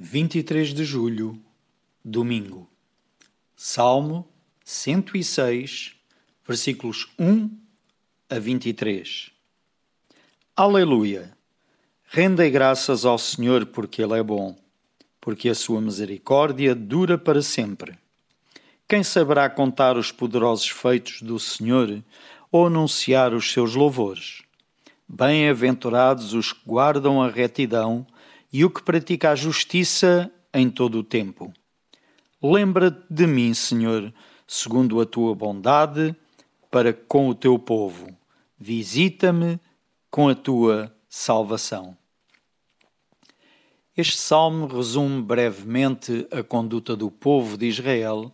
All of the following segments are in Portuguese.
23 de julho, domingo. Salmo 106, versículos 1 a 23. Aleluia! Rendei graças ao Senhor porque Ele é bom, porque a sua misericórdia dura para sempre. Quem saberá contar os poderosos feitos do Senhor ou anunciar os seus louvores? Bem-aventurados os que guardam a retidão e o que pratica a justiça em todo o tempo. Lembra-te de mim, Senhor, segundo a tua bondade, para com o teu povo. Visita-me com a tua salvação. Este salmo resume brevemente a conduta do povo de Israel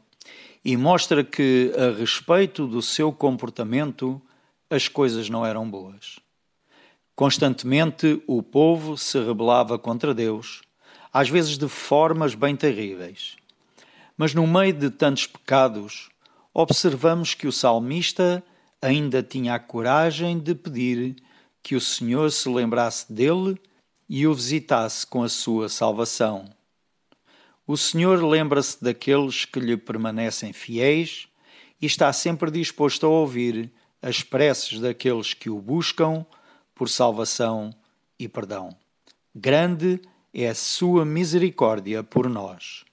e mostra que, a respeito do seu comportamento, as coisas não eram boas. Constantemente o povo se rebelava contra Deus, às vezes de formas bem terríveis. Mas no meio de tantos pecados, observamos que o salmista ainda tinha a coragem de pedir que o Senhor se lembrasse dele e o visitasse com a sua salvação. O Senhor lembra-se daqueles que lhe permanecem fiéis e está sempre disposto a ouvir as preces daqueles que o buscam por salvação e perdão. Grande é a sua misericórdia por nós.